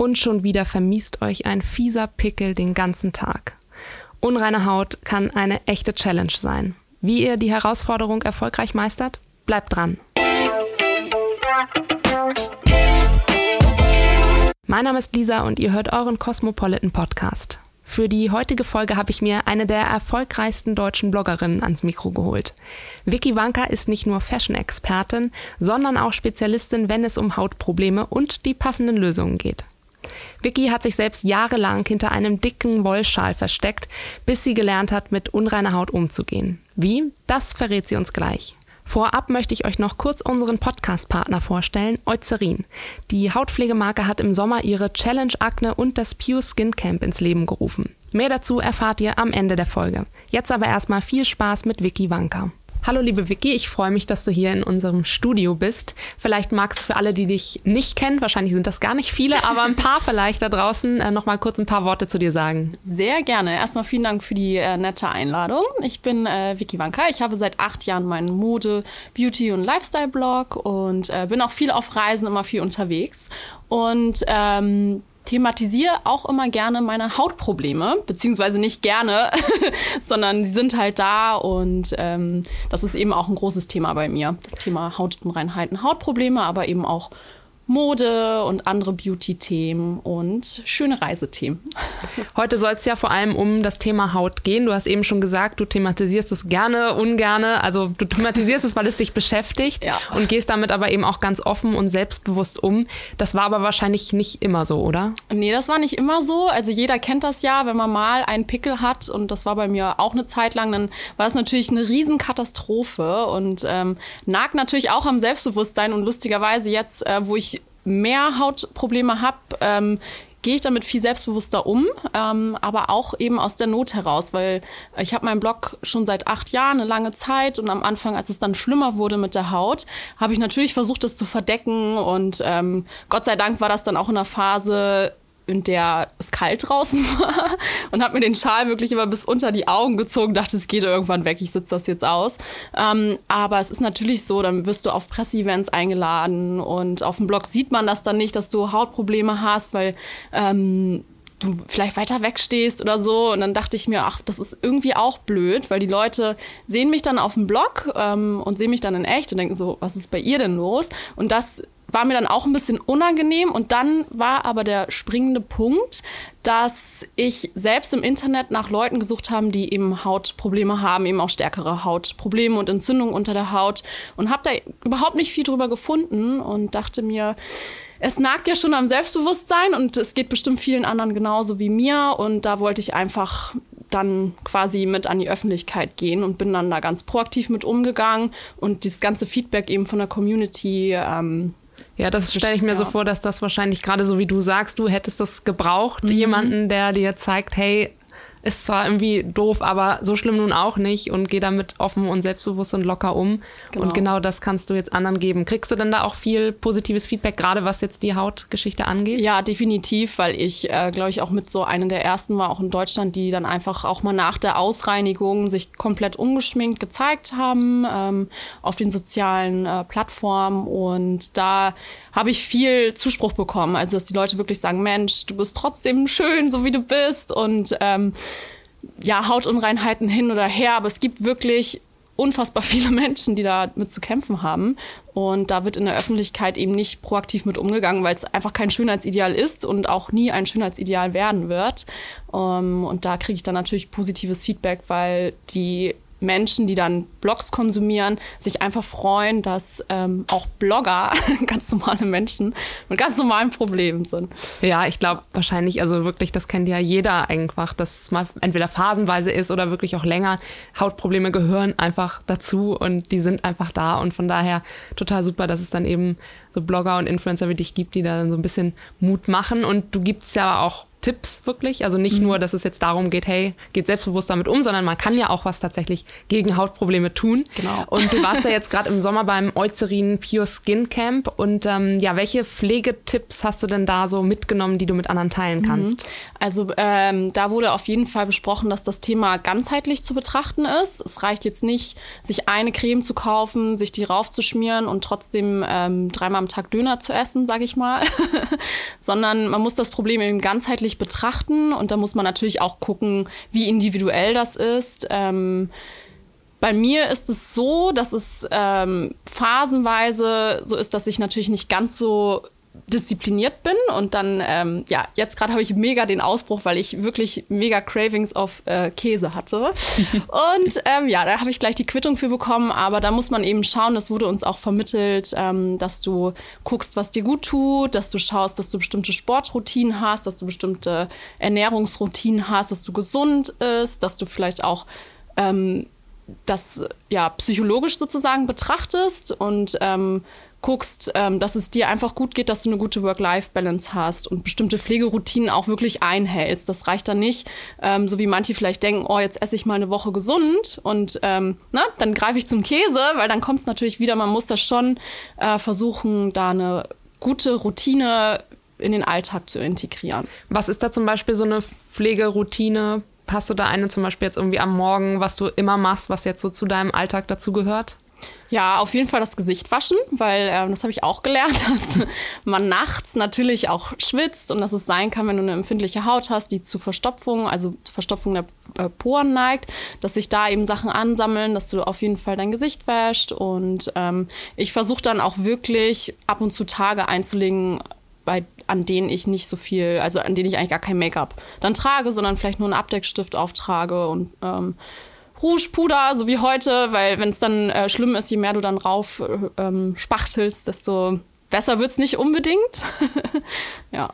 Und schon wieder vermiest euch ein fieser Pickel den ganzen Tag. Unreine Haut kann eine echte Challenge sein. Wie ihr die Herausforderung erfolgreich meistert? Bleibt dran. Mein Name ist Lisa und ihr hört euren Cosmopolitan Podcast. Für die heutige Folge habe ich mir eine der erfolgreichsten deutschen Bloggerinnen ans Mikro geholt. Vicky Wanka ist nicht nur Fashion-Expertin, sondern auch Spezialistin, wenn es um Hautprobleme und die passenden Lösungen geht. Vicky hat sich selbst jahrelang hinter einem dicken Wollschal versteckt, bis sie gelernt hat, mit unreiner Haut umzugehen. Wie? Das verrät sie uns gleich. Vorab möchte ich euch noch kurz unseren Podcast-Partner vorstellen, Eucerin. Die Hautpflegemarke hat im Sommer ihre Challenge Akne und das Pure Skin Camp ins Leben gerufen. Mehr dazu erfahrt ihr am Ende der Folge. Jetzt aber erstmal viel Spaß mit Vicky Wanka. Hallo liebe Vicky, ich freue mich, dass du hier in unserem Studio bist. Vielleicht magst du für alle, die dich nicht kennen, wahrscheinlich sind das gar nicht viele, aber ein paar vielleicht da draußen, äh, noch mal kurz ein paar Worte zu dir sagen. Sehr gerne. Erstmal vielen Dank für die äh, nette Einladung. Ich bin äh, Vicky Wanka. Ich habe seit acht Jahren meinen Mode, Beauty und Lifestyle-Blog und äh, bin auch viel auf Reisen, immer viel unterwegs. Und ähm, thematisiere auch immer gerne meine Hautprobleme, beziehungsweise nicht gerne, sondern sie sind halt da und ähm, das ist eben auch ein großes Thema bei mir. Das Thema Hautunreinheiten, Hautprobleme, aber eben auch Mode und andere Beauty-Themen und schöne Reisethemen. Heute soll es ja vor allem um das Thema Haut gehen. Du hast eben schon gesagt, du thematisierst es gerne, ungerne. Also du thematisierst es, weil es dich beschäftigt ja. und gehst damit aber eben auch ganz offen und selbstbewusst um. Das war aber wahrscheinlich nicht immer so, oder? Nee, das war nicht immer so. Also jeder kennt das ja, wenn man mal einen Pickel hat und das war bei mir auch eine Zeit lang, dann war das natürlich eine Riesenkatastrophe und ähm, nagt natürlich auch am Selbstbewusstsein und lustigerweise jetzt, äh, wo ich mehr Hautprobleme habe, ähm, gehe ich damit viel selbstbewusster um, ähm, aber auch eben aus der Not heraus, weil ich habe meinen Blog schon seit acht Jahren, eine lange Zeit und am Anfang, als es dann schlimmer wurde mit der Haut, habe ich natürlich versucht, das zu verdecken und ähm, Gott sei Dank war das dann auch in einer Phase, in der es kalt draußen war und habe mir den Schal wirklich immer bis unter die Augen gezogen, dachte, es geht irgendwann weg, ich sitze das jetzt aus. Ähm, aber es ist natürlich so, dann wirst du auf Presseevents eingeladen und auf dem Blog sieht man das dann nicht, dass du Hautprobleme hast, weil ähm, du vielleicht weiter wegstehst oder so. Und dann dachte ich mir, ach, das ist irgendwie auch blöd, weil die Leute sehen mich dann auf dem Blog ähm, und sehen mich dann in echt und denken so, was ist bei ihr denn los? Und das war mir dann auch ein bisschen unangenehm. Und dann war aber der springende Punkt, dass ich selbst im Internet nach Leuten gesucht habe, die eben Hautprobleme haben, eben auch stärkere Hautprobleme und Entzündungen unter der Haut. Und habe da überhaupt nicht viel drüber gefunden und dachte mir, es nagt ja schon am Selbstbewusstsein und es geht bestimmt vielen anderen genauso wie mir. Und da wollte ich einfach dann quasi mit an die Öffentlichkeit gehen und bin dann da ganz proaktiv mit umgegangen und dieses ganze Feedback eben von der Community ähm, ja, das stelle ich mir ja. so vor, dass das wahrscheinlich gerade so wie du sagst, du hättest das gebraucht, mhm. jemanden, der dir zeigt, hey, ist zwar irgendwie doof, aber so schlimm nun auch nicht und geh damit offen und selbstbewusst und locker um. Genau. Und genau das kannst du jetzt anderen geben. Kriegst du denn da auch viel positives Feedback, gerade was jetzt die Hautgeschichte angeht? Ja, definitiv, weil ich, äh, glaube ich, auch mit so einer der ersten war, auch in Deutschland, die dann einfach auch mal nach der Ausreinigung sich komplett ungeschminkt gezeigt haben ähm, auf den sozialen äh, Plattformen. Und da habe ich viel Zuspruch bekommen. Also, dass die Leute wirklich sagen, Mensch, du bist trotzdem schön, so wie du bist. Und ähm, ja, Hautunreinheiten hin oder her, aber es gibt wirklich unfassbar viele Menschen, die da mit zu kämpfen haben. Und da wird in der Öffentlichkeit eben nicht proaktiv mit umgegangen, weil es einfach kein Schönheitsideal ist und auch nie ein Schönheitsideal werden wird. Ähm, und da kriege ich dann natürlich positives Feedback, weil die Menschen, die dann Blogs konsumieren, sich einfach freuen, dass ähm, auch Blogger ganz normale Menschen mit ganz normalen Problemen sind. Ja, ich glaube wahrscheinlich, also wirklich, das kennt ja jeder einfach, dass es mal entweder phasenweise ist oder wirklich auch länger. Hautprobleme gehören einfach dazu und die sind einfach da und von daher total super, dass es dann eben so Blogger und Influencer wie dich gibt, die da so ein bisschen Mut machen und du gibst ja auch Tipps wirklich. Also nicht mhm. nur, dass es jetzt darum geht, hey, geht selbstbewusst damit um, sondern man kann ja auch was tatsächlich gegen Hautprobleme tun. Genau. Und du warst ja jetzt gerade im Sommer beim Eucerin Pure Skin Camp. Und ähm, ja, welche Pflegetipps hast du denn da so mitgenommen, die du mit anderen teilen kannst? Mhm. Also ähm, da wurde auf jeden Fall besprochen, dass das Thema ganzheitlich zu betrachten ist. Es reicht jetzt nicht, sich eine Creme zu kaufen, sich die raufzuschmieren und trotzdem ähm, dreimal am Tag Döner zu essen, sage ich mal, sondern man muss das Problem eben ganzheitlich betrachten und da muss man natürlich auch gucken, wie individuell das ist. Ähm, bei mir ist es so, dass es ähm, phasenweise so ist, dass ich natürlich nicht ganz so diszipliniert bin und dann, ähm, ja, jetzt gerade habe ich mega den Ausbruch, weil ich wirklich mega Cravings auf äh, Käse hatte. und ähm, ja, da habe ich gleich die Quittung für bekommen, aber da muss man eben schauen, das wurde uns auch vermittelt, ähm, dass du guckst, was dir gut tut, dass du schaust, dass du bestimmte Sportroutinen hast, dass du bestimmte Ernährungsroutinen hast, dass du gesund ist, dass du vielleicht auch ähm, das ja psychologisch sozusagen betrachtest und ähm, guckst, ähm, dass es dir einfach gut geht, dass du eine gute Work-Life-Balance hast und bestimmte Pflegeroutinen auch wirklich einhältst. Das reicht dann nicht, ähm, so wie manche vielleicht denken, oh, jetzt esse ich mal eine Woche gesund und ähm, na, dann greife ich zum Käse, weil dann kommt es natürlich wieder, man muss das schon äh, versuchen, da eine gute Routine in den Alltag zu integrieren. Was ist da zum Beispiel so eine Pflegeroutine? Hast du da eine zum Beispiel jetzt irgendwie am Morgen, was du immer machst, was jetzt so zu deinem Alltag dazu gehört? Ja, auf jeden Fall das Gesicht waschen, weil äh, das habe ich auch gelernt, dass man nachts natürlich auch schwitzt und dass es sein kann, wenn du eine empfindliche Haut hast, die zu Verstopfung, also Verstopfung der äh, Poren neigt, dass sich da eben Sachen ansammeln, dass du auf jeden Fall dein Gesicht wäscht und ähm, ich versuche dann auch wirklich ab und zu Tage einzulegen, bei, an denen ich nicht so viel, also an denen ich eigentlich gar kein Make-up dann trage, sondern vielleicht nur einen Abdeckstift auftrage und ähm, Rouge, Puder, so wie heute, weil wenn es dann äh, schlimm ist, je mehr du dann rauf äh, ähm, spachtelst, desto besser wird es nicht unbedingt. ja.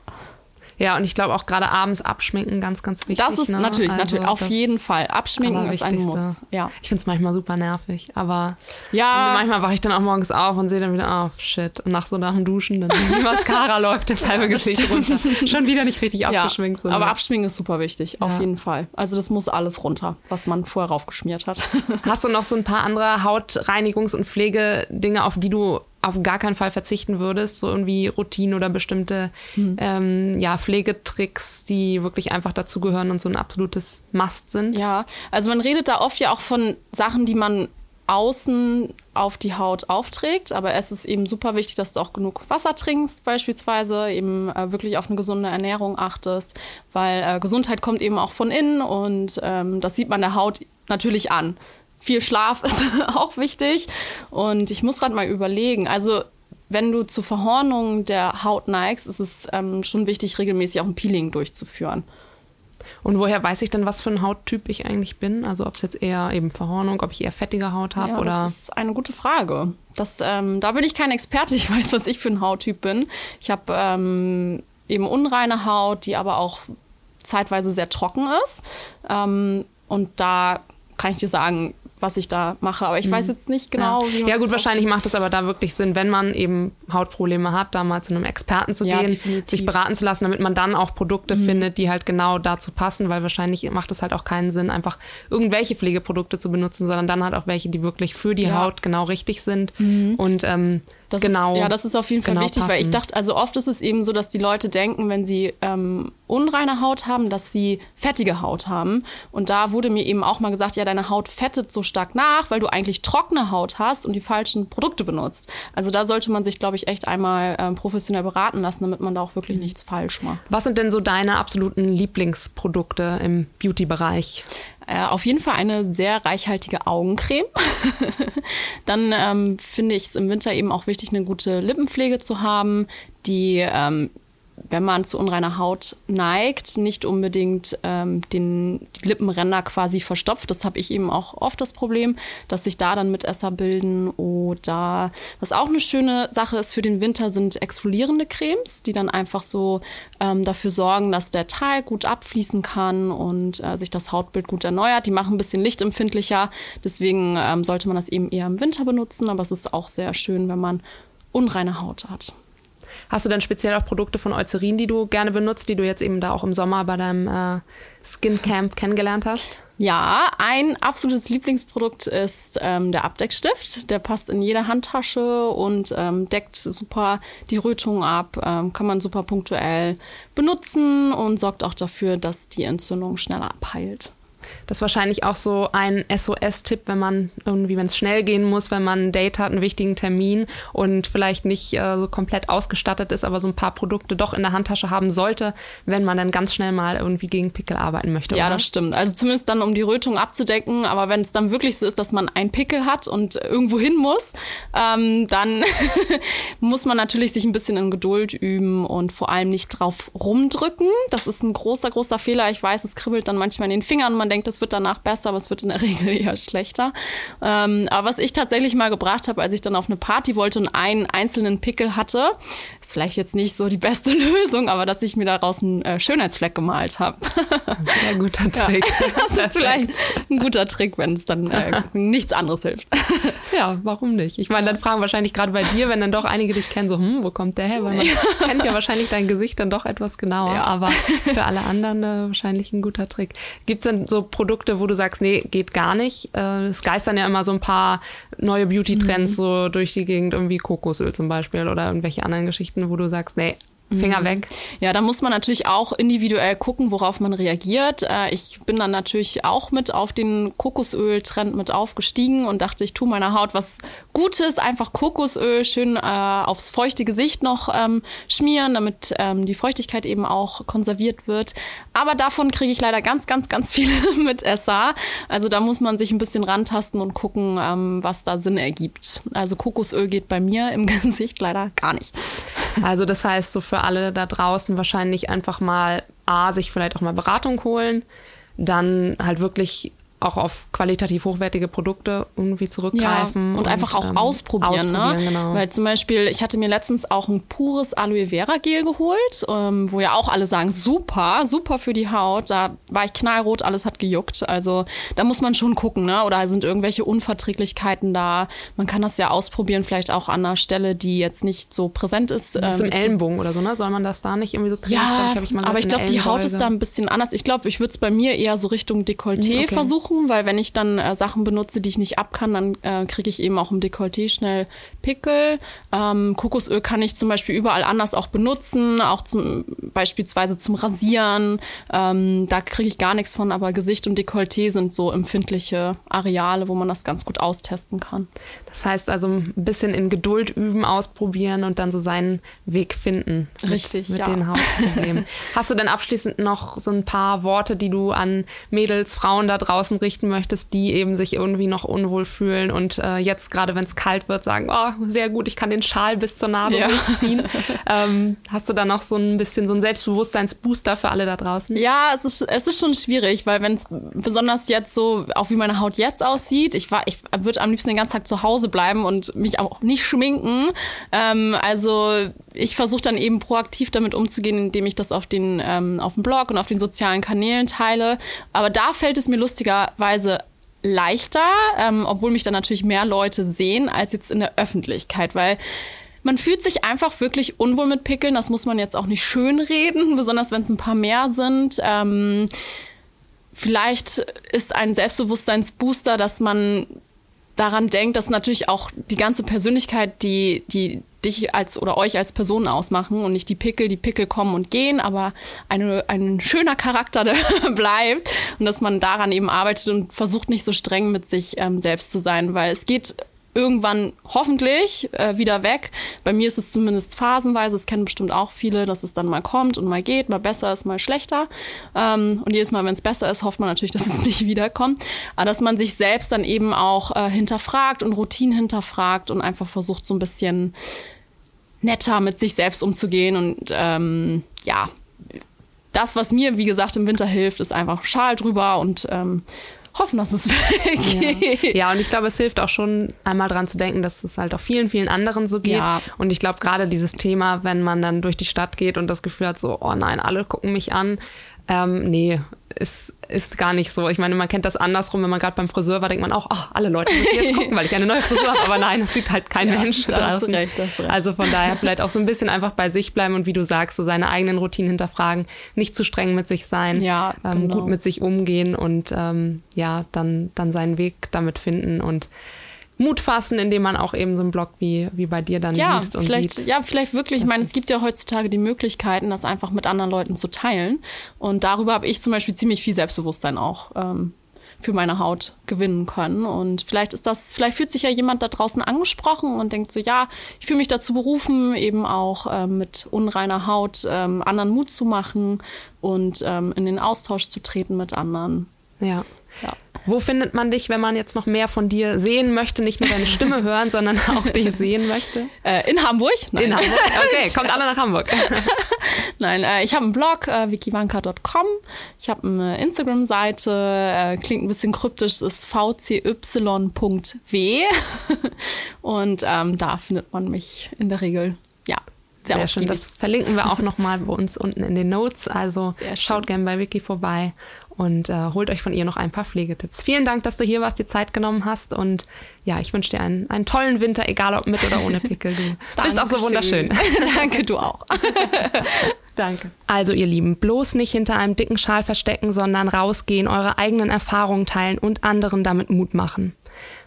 Ja, und ich glaube auch gerade abends abschminken ganz, ganz wichtig. Das ist ne? natürlich, also natürlich, auf jeden Fall. Abschminken ist ein Muss. Ja. Ich finde es manchmal super nervig, aber ja. manchmal wache ich dann auch morgens auf und sehe dann wieder, oh shit, und nach so nach dem Duschen, dann die Mascara läuft das halbe Gesicht runter. Schon wieder nicht richtig abgeschminkt. Ja, aber Abschminken ist super wichtig, auf jeden Fall. Also das muss alles runter, was man vorher raufgeschmiert hat. Hast du noch so ein paar andere Hautreinigungs- und Pflegedinge, auf die du auf gar keinen Fall verzichten würdest, so irgendwie Routinen oder bestimmte hm. ähm, ja, Pflegetricks, die wirklich einfach dazugehören und so ein absolutes Must sind? Ja, also man redet da oft ja auch von Sachen, die man außen auf die Haut aufträgt, aber es ist eben super wichtig, dass du auch genug Wasser trinkst, beispielsweise eben äh, wirklich auf eine gesunde Ernährung achtest, weil äh, Gesundheit kommt eben auch von innen und ähm, das sieht man der Haut natürlich an viel Schlaf ist auch wichtig. Und ich muss gerade mal überlegen. Also wenn du zur Verhornung der Haut neigst, ist es ähm, schon wichtig, regelmäßig auch ein Peeling durchzuführen. Und woher weiß ich dann, was für ein Hauttyp ich eigentlich bin? Also ob es jetzt eher eben Verhornung, ob ich eher fettige Haut habe ja, oder. Das ist eine gute Frage. Das, ähm, da bin ich kein Experte. Ich weiß, was ich für ein Hauttyp bin. Ich habe ähm, eben unreine Haut, die aber auch zeitweise sehr trocken ist. Ähm, und da kann ich dir sagen, was ich da mache. Aber ich weiß mhm. jetzt nicht genau, ja. wie man Ja, gut, wahrscheinlich macht es aber da wirklich Sinn, wenn man eben Hautprobleme hat, da mal zu einem Experten zu ja, gehen, definitiv. sich beraten zu lassen, damit man dann auch Produkte mhm. findet, die halt genau dazu passen, weil wahrscheinlich macht es halt auch keinen Sinn, einfach irgendwelche Pflegeprodukte zu benutzen, sondern dann halt auch welche, die wirklich für die ja. Haut genau richtig sind. Mhm. Und ähm, das genau. Ist, ja, das ist auf jeden Fall genau wichtig, passen. weil ich dachte, also oft ist es eben so, dass die Leute denken, wenn sie ähm, unreine Haut haben, dass sie fettige Haut haben. Und da wurde mir eben auch mal gesagt, ja, deine Haut fettet so stark nach, weil du eigentlich trockene Haut hast und die falschen Produkte benutzt. Also da sollte man sich, glaube ich, echt einmal ähm, professionell beraten lassen, damit man da auch wirklich nichts falsch macht. Was sind denn so deine absoluten Lieblingsprodukte im Beauty-Bereich? Äh, auf jeden Fall eine sehr reichhaltige Augencreme. Dann ähm, finde ich es im Winter eben auch wichtig, eine gute Lippenpflege zu haben, die ähm, wenn man zu unreiner Haut neigt, nicht unbedingt ähm, den, die Lippenränder quasi verstopft. Das habe ich eben auch oft das Problem, dass sich da dann Mitesser bilden. Oder was auch eine schöne Sache ist für den Winter, sind exfolierende Cremes, die dann einfach so ähm, dafür sorgen, dass der Teig gut abfließen kann und äh, sich das Hautbild gut erneuert. Die machen ein bisschen lichtempfindlicher. Deswegen ähm, sollte man das eben eher im Winter benutzen. Aber es ist auch sehr schön, wenn man unreine Haut hat. Hast du dann speziell auch Produkte von Eucerin, die du gerne benutzt, die du jetzt eben da auch im Sommer bei deinem äh, Skin Camp kennengelernt hast? Ja, ein absolutes Lieblingsprodukt ist ähm, der Abdeckstift. Der passt in jede Handtasche und ähm, deckt super die Rötung ab. Ähm, kann man super punktuell benutzen und sorgt auch dafür, dass die Entzündung schneller abheilt. Das ist wahrscheinlich auch so ein SOS-Tipp, wenn man irgendwie, wenn es schnell gehen muss, wenn man ein Date hat, einen wichtigen Termin und vielleicht nicht äh, so komplett ausgestattet ist, aber so ein paar Produkte doch in der Handtasche haben sollte, wenn man dann ganz schnell mal irgendwie gegen Pickel arbeiten möchte. Ja, oder? das stimmt. Also zumindest dann, um die Rötung abzudecken. Aber wenn es dann wirklich so ist, dass man einen Pickel hat und irgendwo hin muss, ähm, dann muss man natürlich sich ein bisschen in Geduld üben und vor allem nicht drauf rumdrücken. Das ist ein großer, großer Fehler. Ich weiß, es kribbelt dann manchmal in den Fingern. Man denkt, es wird danach besser, aber es wird in der Regel eher schlechter. Ähm, aber was ich tatsächlich mal gebracht habe, als ich dann auf eine Party wollte und einen einzelnen Pickel hatte, ist vielleicht jetzt nicht so die beste Lösung, aber dass ich mir daraus einen äh, Schönheitsfleck gemalt habe. Sehr guter Trick. Ja, das ist vielleicht ein guter Trick, wenn es dann äh, nichts anderes hilft. Ja, warum nicht? Ich meine, dann fragen wahrscheinlich gerade bei dir, wenn dann doch einige dich kennen, so, hm, wo kommt der her? Weil man kennt ja wahrscheinlich dein Gesicht dann doch etwas genauer, Ja. aber für alle anderen äh, wahrscheinlich ein guter Trick. Gibt es denn so Produkte, wo du sagst, nee, geht gar nicht? Äh, es geistern ja immer so ein paar neue Beauty-Trends Mhm. so durch die Gegend, irgendwie Kokosöl zum Beispiel oder irgendwelche anderen Geschichten, wo du sagst, nee, Finger Mhm. weg. Ja, da muss man natürlich auch individuell gucken, worauf man reagiert. Äh, Ich bin dann natürlich auch mit auf den Kokosöl-Trend mit aufgestiegen und dachte, ich tue meiner Haut was Gutes, einfach Kokosöl schön äh, aufs feuchte Gesicht noch ähm, schmieren, damit ähm, die Feuchtigkeit eben auch konserviert wird. Aber davon kriege ich leider ganz, ganz, ganz viele mit SA. Also da muss man sich ein bisschen rantasten und gucken, ähm, was da Sinn ergibt. Also Kokosöl geht bei mir im Gesicht leider gar nicht. Also das heißt, so für alle da draußen wahrscheinlich einfach mal A, sich vielleicht auch mal Beratung holen, dann halt wirklich auch auf qualitativ hochwertige Produkte irgendwie zurückgreifen. Ja, und, einfach auch ähm, ausprobieren, ne? ausprobieren, Genau. Weil zum Beispiel, ich hatte mir letztens auch ein pures Aloe Vera Gel geholt, ähm, wo ja auch alle sagen, super, super für die Haut. Da war ich knallrot, alles hat gejuckt. Also da muss man schon gucken, ne? Oder sind irgendwelche Unverträglichkeiten da? Man kann das ja ausprobieren, vielleicht auch an einer Stelle, die jetzt nicht so präsent ist. das ist im ähm, Ellenbogen oder so, ne? Soll man das da nicht irgendwie so cremen? ja, Das, ich mal aber ich glaube, die Haut ist da ein bisschen anders. Ich glaube, ich würde es bei mir eher so Richtung Dekolleté Okay. versuchen, weil wenn ich dann äh, Sachen benutze, die ich nicht ab kann, dann äh, kriege ich eben auch im Dekolleté schnell Pickel. Ähm, Kokosöl kann ich zum Beispiel überall anders auch benutzen, auch zum beispielsweise zum Rasieren. Ähm, da kriege ich gar nichts von, aber Gesicht und Dekolleté sind so empfindliche Areale, wo man das ganz gut austesten kann. Das heißt also ein bisschen in Geduld üben, ausprobieren und dann so seinen Weg finden. Mit, Richtig, Mit ja. den Hautproblemen. Hast du denn abschließend noch so ein paar Worte, die du an Mädels, Frauen da draußen richten möchtest, die eben sich irgendwie noch unwohl fühlen und äh, jetzt gerade, wenn es kalt wird, sagen, oh, sehr gut, ich kann den Schal bis zur Nase Ja. hochziehen. ähm, hast du da noch so ein bisschen so einen Selbstbewusstseinsbooster für alle da draußen? Ja, es ist, es ist schon schwierig, weil wenn es besonders jetzt so, auch wie meine Haut jetzt aussieht, ich war, ich würde am liebsten den ganzen Tag zu Hause bleiben und mich auch nicht schminken. Ähm, also ich versuche dann eben proaktiv damit umzugehen, indem ich das auf den, ähm, auf dem Blog und auf den sozialen Kanälen teile. Aber da fällt es mir lustigerweise leichter, ähm, obwohl mich dann natürlich mehr Leute sehen als jetzt in der Öffentlichkeit, weil man fühlt sich einfach wirklich unwohl mit Pickeln. Das muss man jetzt auch nicht schönreden, besonders wenn es ein paar mehr sind. Ähm, vielleicht ist ein Selbstbewusstseinsbooster, dass man daran denkt, dass natürlich auch die ganze Persönlichkeit, die, die dich als oder euch als Person ausmachen und nicht die Pickel, die Pickel kommen und gehen, aber eine, ein schöner Charakter, bleibt und dass man daran eben arbeitet und versucht nicht so streng mit sich ähm, selbst zu sein, weil es geht irgendwann hoffentlich äh, wieder weg. Bei mir ist es zumindest phasenweise, es kennen bestimmt auch viele, dass es dann mal kommt und mal geht, mal besser ist, mal schlechter. Ähm, und jedes Mal, wenn es besser ist, hofft man natürlich, dass es nicht wiederkommt. Aber dass man sich selbst dann eben auch äh, hinterfragt und Routinen hinterfragt und einfach versucht, so ein bisschen netter mit sich selbst umzugehen. Und ähm, ja, das, was mir, wie gesagt, im Winter hilft, ist einfach Schal drüber und ähm, hoffen, dass es weggeht. Ja. ja, und ich glaube, es hilft auch schon einmal dran zu denken, dass es halt auch vielen, vielen anderen so geht. Ja. Und ich glaube, gerade dieses Thema, wenn man dann durch die Stadt geht und das Gefühl hat, so, oh nein, alle gucken mich an. Ähm, nee, ist, ist gar nicht so. Ich meine, man kennt das andersrum, wenn man gerade beim Friseur war, denkt man auch, oh, alle Leute müssen jetzt gucken, weil ich eine neue Frisur habe. Aber nein, das sieht halt kein ja, Mensch das draußen. Recht, das recht. Also von daher vielleicht auch so ein bisschen einfach bei sich bleiben und wie du sagst, so seine eigenen Routinen hinterfragen, nicht zu streng mit sich sein, ja, ähm, genau. gut mit sich umgehen und ähm, ja, dann, dann seinen Weg damit finden und Mut fassen, indem man auch eben so einen Blog wie, wie bei dir dann ja, liest und vielleicht, sieht. Ja, vielleicht wirklich. Ich meine, es gibt ja heutzutage die Möglichkeiten, das einfach mit anderen Leuten zu teilen. Und darüber habe ich zum Beispiel ziemlich viel Selbstbewusstsein auch ähm, für meine Haut gewinnen können. Und vielleicht ist das, vielleicht fühlt sich ja jemand da draußen angesprochen und denkt so, ja, ich fühle mich dazu berufen, eben auch ähm, mit unreiner Haut ähm, anderen Mut zu machen und ähm, in den Austausch zu treten mit anderen. Ja. Ja. Wo findet man dich, wenn man jetzt noch mehr von dir sehen möchte, nicht nur deine Stimme hören, sondern auch dich sehen möchte? Äh, in Hamburg? Nein. In Hamburg. Okay, kommt alle nach Hamburg. Nein, äh, ich habe einen Blog, äh, wikivanka.com. Ich habe eine Instagram-Seite, äh, klingt ein bisschen kryptisch, ist vcy.w. Und ähm, da findet man mich in der Regel, ja, sehr, sehr schön. Das verlinken wir auch nochmal bei uns unten in den Notes. Also schaut gerne bei Wiki vorbei und äh, holt euch von ihr noch ein paar Pflegetipps. Vielen Dank, dass du hier warst, die Zeit genommen hast und ja, ich wünsche dir einen, einen tollen Winter, egal ob mit oder ohne Pickel. Du bist auch so wunderschön. Danke, du auch. Danke. Also ihr Lieben, bloß nicht hinter einem dicken Schal verstecken, sondern rausgehen, eure eigenen Erfahrungen teilen und anderen damit Mut machen.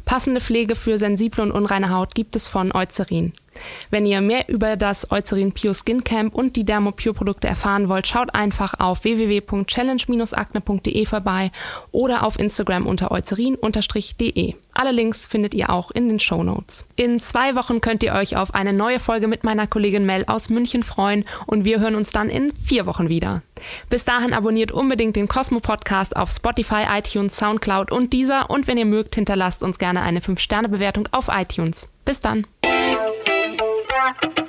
Passende Pflege für sensible und unreine Haut gibt es von Eucerin. Wenn ihr mehr über das Eucerin Pure Skin Camp und die Dermopure Produkte erfahren wollt, schaut einfach auf www.challenge-akne.de vorbei oder auf Instagram unter eucerin-de. Alle Links findet ihr auch in den Show Notes. In zwei Wochen könnt ihr euch auf eine neue Folge mit meiner Kollegin Mel aus München freuen und wir hören uns dann in vier Wochen wieder. Bis dahin abonniert unbedingt den Cosmo Podcast auf Spotify, iTunes, Soundcloud und dieser und wenn ihr mögt, hinterlasst uns gerne eine 5-Sterne-Bewertung auf iTunes. Bis dann! Bye.